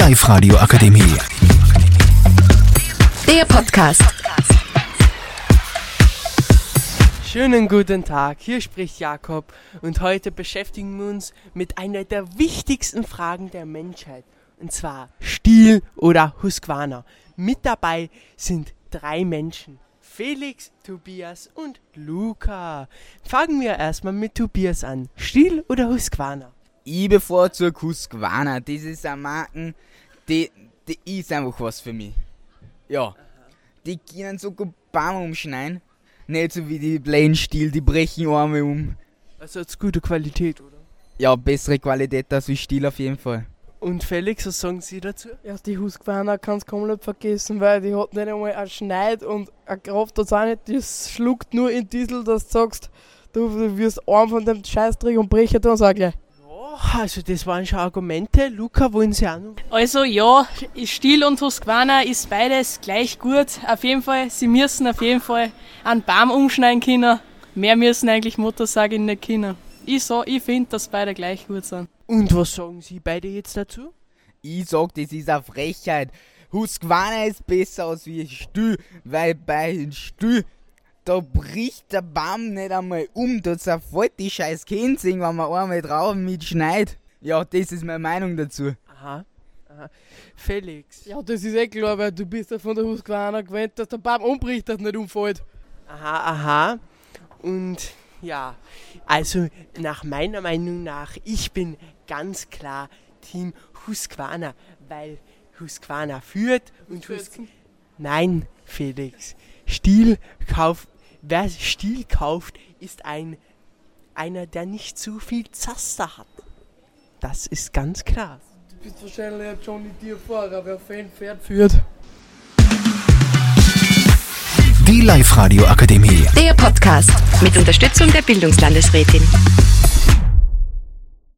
Live-Radio Akademie. Der Podcast. Schönen guten Tag, hier spricht Jakob und heute beschäftigen wir uns mit einer der wichtigsten Fragen der Menschheit. Und zwar Stiel oder Husqvarna. Mit dabei sind drei Menschen. Felix, Tobias und Luca. Fangen wir erstmal mit Tobias an. Stiel oder Husqvarna? Ich bevorzuge Husqvarna. Das ist eine Marke, die, die ist einfach was für mich. Ja. Die können so gut Baum umschneiden. Nicht so wie die Plain Steel, die brechen Arme um. Also hat's gute Qualität, oder? Ja, bessere Qualität als wie Stiel auf jeden Fall. Und Felix, was sagen Sie dazu? Ja, die Husqvarna kannst du komplett vergessen, weil die hat nicht einmal einen Schneid und eine Kraft hat auch nicht. Die schluckt nur in Diesel, dass du sagst, du, du wirst arm von dem Scheißdreck und brechen dann sag gleich. Also das waren schon Argumente. Luca, wollen Sie auch noch? Also ja, Stiel und Husqvarna ist beides gleich gut. Auf jeden Fall, sie müssen auf jeden Fall einen Baum umschneiden können. Mehr müssen eigentlich Motorsägen nicht können. Ich, so, ich finde, dass beide gleich gut sind. Und was sagen Sie beide jetzt dazu? Ich sag, das ist eine Frechheit. Husqvarna ist besser als wie Stühl, weil bei Stühl, da bricht der Baum nicht einmal um, da zerfällt die scheiß Kenzing, wenn man einmal drauf mitschneit. Ja, das ist meine Meinung dazu. Aha. Aha. Felix. Ja, das ist eh klar, weil du bist ja von der Husqvarna gewöhnt, dass der Baum umbricht, dass nicht umfällt. Aha, aha. Und ja, also nach meiner Meinung nach, ich bin ganz klar Team Husqvarna, weil Husqvarna führt und Husqvarna... Nein, Felix. Stiel kauft, wer Stiel kauft, ist ein einer, der nicht zu viel Zaster hat. Das ist ganz klar. Du bist wahrscheinlich ein Johnny Deere Fahrer, wer Fan Pferd führt. Die Live-Radio Akademie. Der Podcast mit Unterstützung der Bildungslandesrätin.